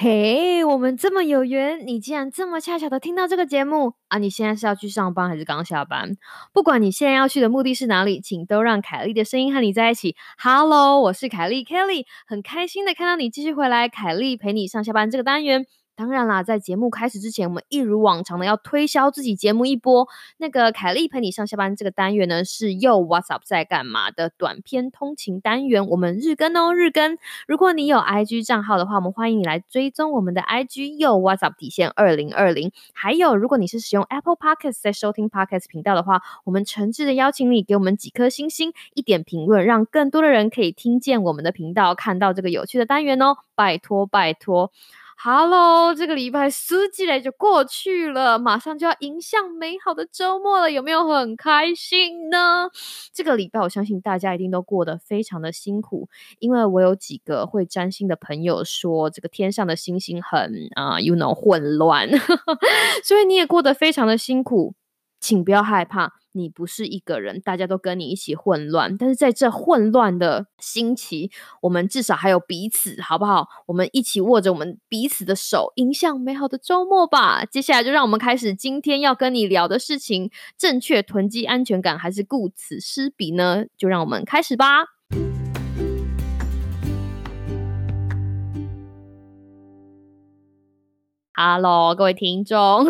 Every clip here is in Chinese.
嘿，我们这么有缘，你竟然这么恰巧的听到这个节目啊！你现在是要去上班还是刚下班？不管你现在要去的目的是哪里，请都让凯莉的声音和你在一起。Hello，我是凯莉 Kelly，很开心的看到你继续回来。凯莉陪你上下班这个单元。当然啦，在节目开始之前，我们一如往常的要推销自己节目一波。那个凯莉陪你上下班这个单元呢，是又 What's Up 在干嘛的短篇通勤单元，我们日更哦，日更。如果你有 IG 账号的话，我们欢迎你来追踪我们的 IG 又 What's Up 底线二零二零。还有，如果你是使用 Apple Podcast 在收听 Podcast 频道的话，我们诚挚的邀请你给我们几颗星星，一点评论，让更多的人可以听见我们的频道，看到这个有趣的单元哦，拜托拜托。Hello，这个礼拜四季嘞就过去了，马上就要迎向美好的周末了，有没有很开心呢？这个礼拜我相信大家一定都过得非常的辛苦，因为我有几个会占星的朋友说，这个天上的星星很啊，you know 混乱，所以你也过得非常的辛苦，请不要害怕。你不是一个人，大家都跟你一起混乱。但是在这混乱的星期，我们至少还有彼此，好不好？我们一起握着我们彼此的手，迎向美好的周末吧。接下来就让我们开始今天要跟你聊的事情：正确囤积安全感，还是顾此失彼呢？就让我们开始吧。哈喽各位听众，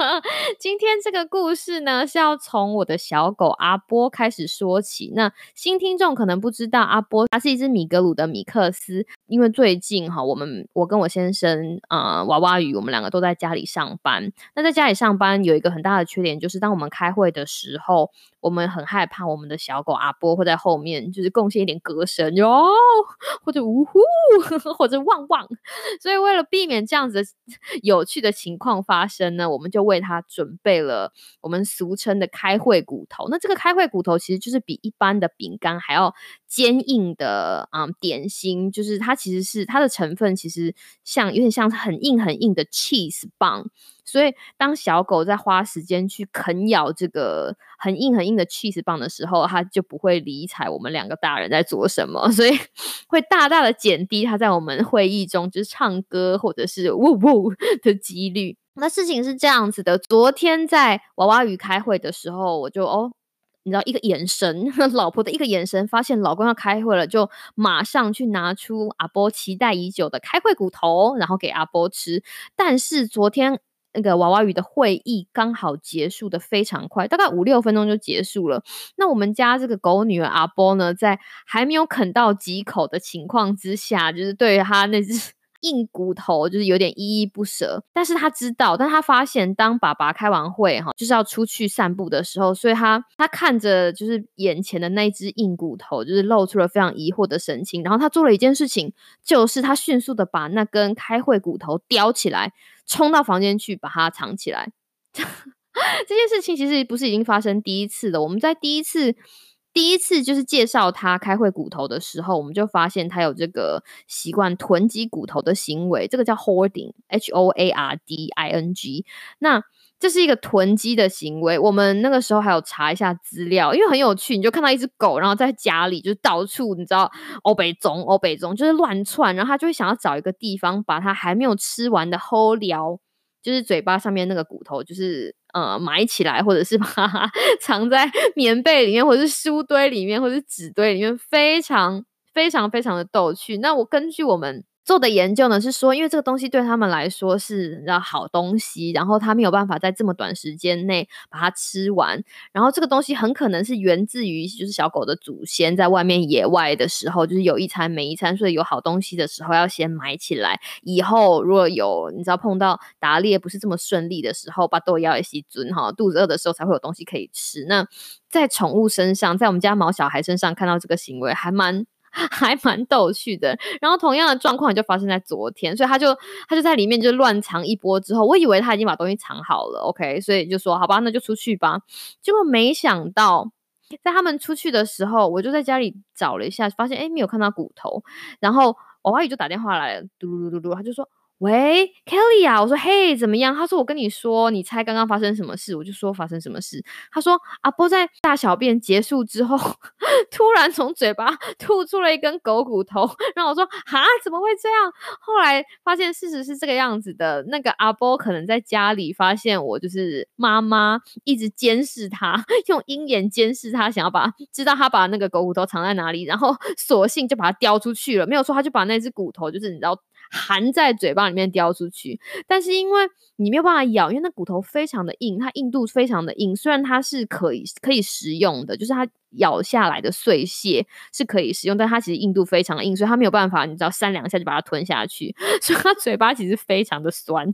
今天这个故事呢是要从我的小狗阿波开始说起。那新听众可能不知道，阿波它是一只米格鲁的米克斯。因为最近哈，我们我跟我先生啊娃娃鱼，我们两个都在家里上班。那在家里上班有一个很大的缺点，就是当我们开会的时候。我们很害怕我们的小狗阿波会在后面，就是贡献一点歌声哟，或者呜呼，或者汪汪。所以为了避免这样子有趣的情况发生呢，我们就为它准备了我们俗称的开会骨头。那这个开会骨头其实就是比一般的饼干还要坚硬的啊点心，就是它其实是它的成分其实像有点像很硬很硬的 cheese 棒。所以，当小狗在花时间去啃咬这个很硬很硬的 cheese 棒的时候，它就不会理睬我们两个大人在做什么，所以 会大大的减低它在我们会议中就是唱歌或者是呜呜的几率。那事情是这样子的，昨天在娃娃鱼开会的时候，我就哦，你知道一个眼神，老婆的一个眼神，发现老公要开会了，就马上去拿出阿波期待已久的开会骨头，然后给阿波吃。但是昨天。那个娃娃鱼的会议刚好结束的非常快，大概五六分钟就结束了。那我们家这个狗女儿阿波呢，在还没有啃到几口的情况之下，就是对于他那只硬骨头就是有点依依不舍。但是他知道，但他发现当爸爸开完会哈，就是要出去散步的时候，所以他他看着就是眼前的那一只硬骨头，就是露出了非常疑惑的神情。然后他做了一件事情，就是他迅速的把那根开会骨头叼起来。冲到房间去把它藏起来，这件事情其实不是已经发生第一次了。我们在第一次第一次就是介绍他开会骨头的时候，我们就发现他有这个习惯囤积骨头的行为，这个叫 hoarding，h o a r d i n g。那这是一个囤积的行为。我们那个时候还有查一下资料，因为很有趣，你就看到一只狗，然后在家里就到处，你知道，欧北中欧北中就是乱窜，然后它就会想要找一个地方，把它还没有吃完的齁聊，就是嘴巴上面那个骨头，就是呃埋起来，或者是 把它藏在棉被里面，或者是书堆里面，或者是纸堆里面，非常非常非常的逗趣。那我根据我们。做的研究呢是说，因为这个东西对他们来说是好东西，然后他没有办法在这么短时间内把它吃完，然后这个东西很可能是源自于就是小狗的祖先在外面野外的时候，就是有一餐没一餐，所以有好东西的时候要先埋起来，以后如果有你知道碰到打猎不是这么顺利的时候，把豆要一起尊哈，肚子饿的时候才会有东西可以吃。那在宠物身上，在我们家毛小孩身上看到这个行为还蛮。还蛮逗趣的，然后同样的状况就发生在昨天，所以他就他就在里面就乱藏一波之后，我以为他已经把东西藏好了，OK，所以就说好吧，那就出去吧。结果没想到，在他们出去的时候，我就在家里找了一下，发现哎没有看到骨头，然后娃娃鱼就打电话来了，嘟嘟嘟嘟，他就说喂，Kelly 啊，我说嘿，怎么样？他说我跟你说，你猜刚刚发生什么事？我就说发生什么事？他说阿波在大小便结束之后，突然从嘴巴吐出了一根狗骨头。然后我说哈，怎么会这样？后来发现事实是这个样子的。那个阿波可能在家里发现我就是妈妈一直监视他，用鹰眼监视他，想要把知道他把那个狗骨头藏在哪里，然后索性就把它叼出去了。没有说他就把那只骨头，就是你知道。含在嘴巴里面叼出去，但是因为你没有办法咬，因为那骨头非常的硬，它硬度非常的硬。虽然它是可以可以食用的，就是它咬下来的碎屑是可以食用，但它其实硬度非常的硬，所以它没有办法，你知道三两下就把它吞下去，所以它嘴巴其实非常的酸。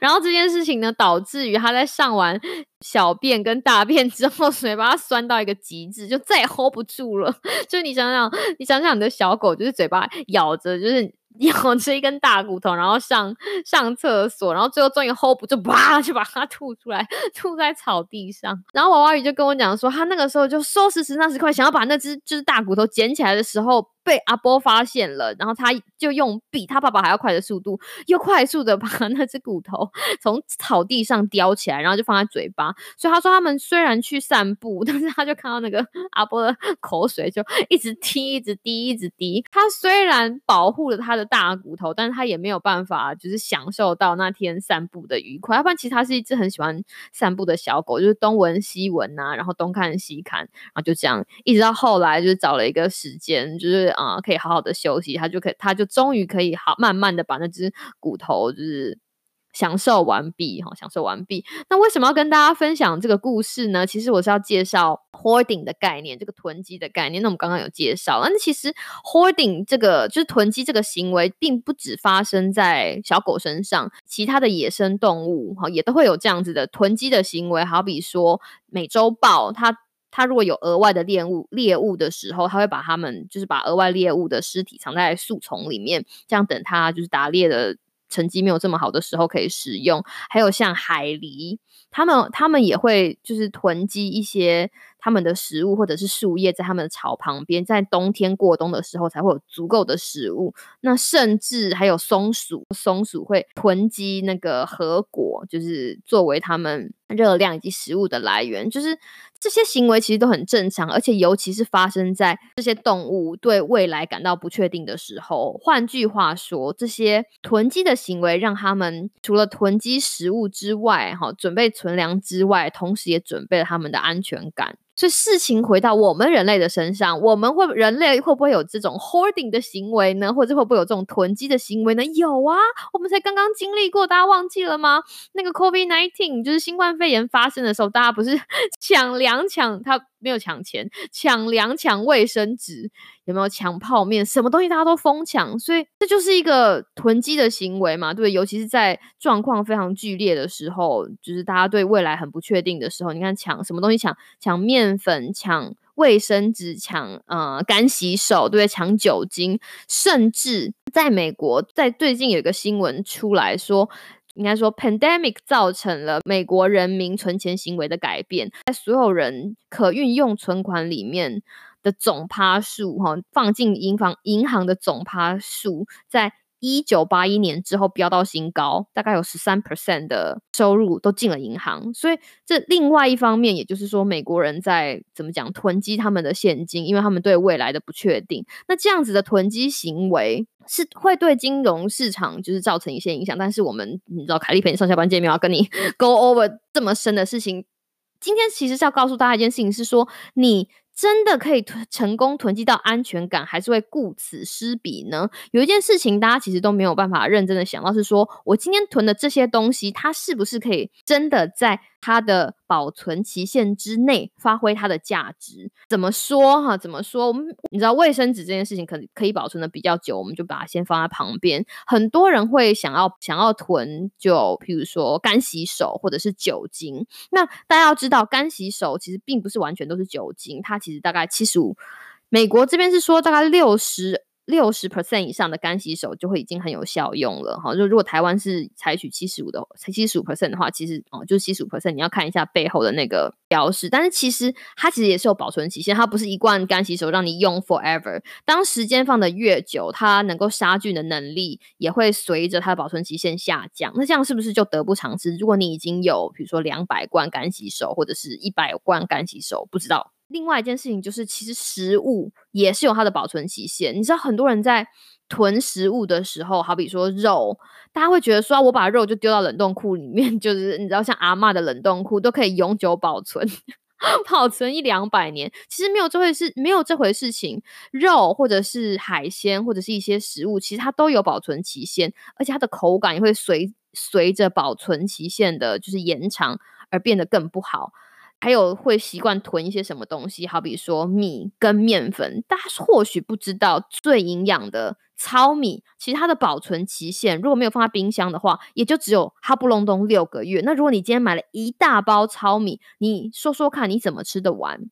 然后这件事情呢，导致于他在上完小便跟大便之后，嘴巴酸到一个极致，就再也 hold 不住了。就你想想，你想想你的小狗，就是嘴巴咬着，就是。咬着一根大骨头，然后上上厕所，然后最后终于 hold 不住，啪就把它吐出来，吐在草地上。然后娃娃鱼就跟我讲说，他那个时候就收拾十那十块，想要把那只就是大骨头捡起来的时候。被阿波发现了，然后他就用比他爸爸还要快的速度，又快速的 把那只骨头从草地上叼起来，然后就放在嘴巴。所以他说，他们虽然去散步，但是他就看到那个 阿波的口水就一直滴，一直滴，一直滴。他虽然保护了他的大骨头，但是他也没有办法就是享受到那天散步的愉快。要不然，其实他是一只很喜欢散步的小狗，就是东闻西闻啊，然后东看西看，然后就这样一直到后来，就是找了一个时间，就是。啊，可以好好的休息，他就可以，他就终于可以好慢慢的把那只骨头就是享受完毕哈，享受完毕。那为什么要跟大家分享这个故事呢？其实我是要介绍 hoarding 的概念，这个囤积的概念。那我们刚刚有介绍，那其实 hoarding 这个就是囤积这个行为，并不只发生在小狗身上，其他的野生动物哈也都会有这样子的囤积的行为。好比说美洲豹，它。它如果有额外的猎物猎物的时候，它会把它们就是把额外猎物的尸体藏在树丛里面，这样等它就是打猎的成绩没有这么好的时候可以使用。还有像海狸，它们它们也会就是囤积一些。他们的食物或者是树叶在他们的巢旁边，在冬天过冬的时候才会有足够的食物。那甚至还有松鼠，松鼠会囤积那个核果，就是作为他们热量以及食物的来源。就是这些行为其实都很正常，而且尤其是发生在这些动物对未来感到不确定的时候。换句话说，这些囤积的行为让他们除了囤积食物之外，哈，准备存粮之外，同时也准备了他们的安全感。所以事情回到我们人类的身上，我们会人类会不会有这种 hoarding 的行为呢？或者会不会有这种囤积的行为呢？有啊，我们才刚刚经历过，大家忘记了吗？那个 COVID nineteen 就是新冠肺炎发生的时候，大家不是 抢粮抢他。没有抢钱，抢粮、抢卫生纸，有没有抢泡面？什么东西大家都疯抢，所以这就是一个囤积的行为嘛，对？尤其是在状况非常剧烈的时候，就是大家对未来很不确定的时候，你看抢什么东西？抢抢面粉、抢卫生纸、抢呃干洗手，对？抢酒精，甚至在美国，在最近有一个新闻出来说。应该说，pandemic 造成了美国人民存钱行为的改变，在所有人可运用存款里面的总趴数，哈，放进银行银行的总趴数，在。一九八一年之后飙到新高，大概有十三 percent 的收入都进了银行，所以这另外一方面，也就是说，美国人在怎么讲囤积他们的现金，因为他们对未来的不确定。那这样子的囤积行为是会对金融市场就是造成一些影响。但是我们你知道，凯丽陪你上下班见面要跟你 go over 这么深的事情，今天其实是要告诉大家一件事情，是说你。真的可以囤成功囤积到安全感，还是会顾此失彼呢？有一件事情，大家其实都没有办法认真的想到，是说我今天囤的这些东西，它是不是可以真的在。它的保存期限之内发挥它的价值，怎么说哈？怎么说？我们你知道卫生纸这件事情可可以保存的比较久，我们就把它先放在旁边。很多人会想要想要囤，就譬如说干洗手或者是酒精。那大家要知道，干洗手其实并不是完全都是酒精，它其实大概七十五。美国这边是说大概六十。六十 percent 以上的干洗手就会已经很有效用了哈。就如果台湾是采取七十五的才七十五 percent 的话，其实哦就是七十五 percent，你要看一下背后的那个标识。但是其实它其实也是有保存期限，它不是一罐干洗手让你用 forever。当时间放的越久，它能够杀菌的能力也会随着它的保存期限下降。那这样是不是就得不偿失？如果你已经有比如说两百罐干洗手或者是一百罐干洗手，不知道。另外一件事情就是，其实食物也是有它的保存期限。你知道，很多人在囤食物的时候，好比说肉，大家会觉得说，我把肉就丢到冷冻库里面，就是你知道，像阿妈的冷冻库都可以永久保存，保存一两百年。其实没有这回事，没有这回事情。肉或者是海鲜或者是一些食物，其实它都有保存期限，而且它的口感也会随随着保存期限的，就是延长而变得更不好。还有会习惯囤一些什么东西，好比说米跟面粉。大家或许不知道，最营养的糙米，其实它的保存期限如果没有放在冰箱的话，也就只有哈不隆咚六个月。那如果你今天买了一大包糙米，你说说看，你怎么吃得完？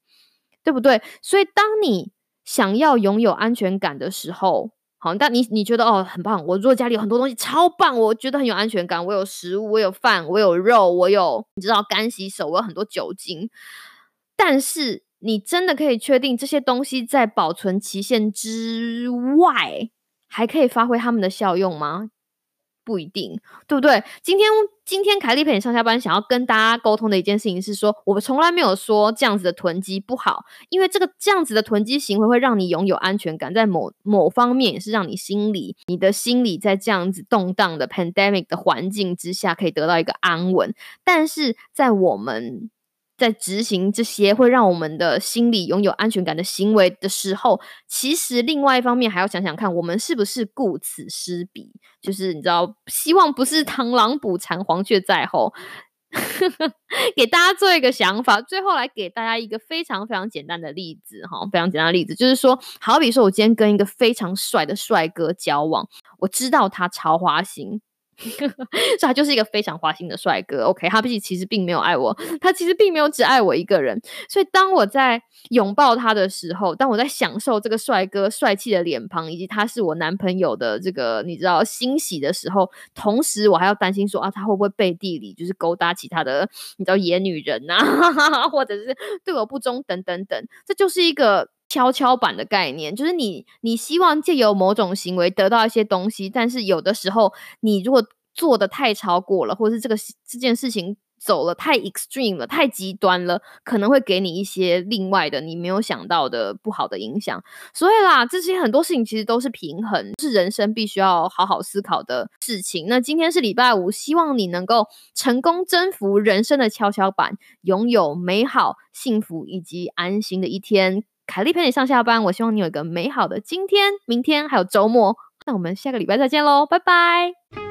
对不对？所以当你想要拥有安全感的时候，但你你觉得哦很棒，我如果家里有很多东西超棒，我觉得很有安全感，我有食物，我有饭，我有肉，我有你知道干洗手，我有很多酒精。但是你真的可以确定这些东西在保存期限之外还可以发挥它们的效用吗？不一定，对不对？今天今天凯莉陪你上下班，想要跟大家沟通的一件事情是说，我们从来没有说这样子的囤积不好，因为这个这样子的囤积行为会让你拥有安全感，在某某方面也是让你心里你的心理在这样子动荡的 pandemic 的环境之下可以得到一个安稳，但是在我们。在执行这些会让我们的心理拥有安全感的行为的时候，其实另外一方面还要想想看，我们是不是顾此失彼？就是你知道，希望不是螳螂捕蝉，黄雀在后。给大家做一个想法，最后来给大家一个非常非常简单的例子哈，非常简单的例子，就是说，好比说我今天跟一个非常帅的帅哥交往，我知道他超花心。所以他就是一个非常花心的帅哥。OK，他毕其实并没有爱我，他其实并没有只爱我一个人。所以当我在拥抱他的时候，当我在享受这个帅哥帅气的脸庞，以及他是我男朋友的这个你知道欣喜的时候，同时我还要担心说啊，他会不会背地里就是勾搭其他的你知道野女人呐，或者是对我不忠等等等。这就是一个。跷跷板的概念，就是你你希望借由某种行为得到一些东西，但是有的时候你如果做的太超过了，或者是这个这件事情走了太 extreme 了，太极端了，可能会给你一些另外的你没有想到的不好的影响。所以啦，这些很多事情其实都是平衡，是人生必须要好好思考的事情。那今天是礼拜五，希望你能够成功征服人生的跷跷板，拥有美好、幸福以及安心的一天。凯丽陪你上下班，我希望你有一个美好的今天、明天，还有周末。那我们下个礼拜再见喽，拜拜。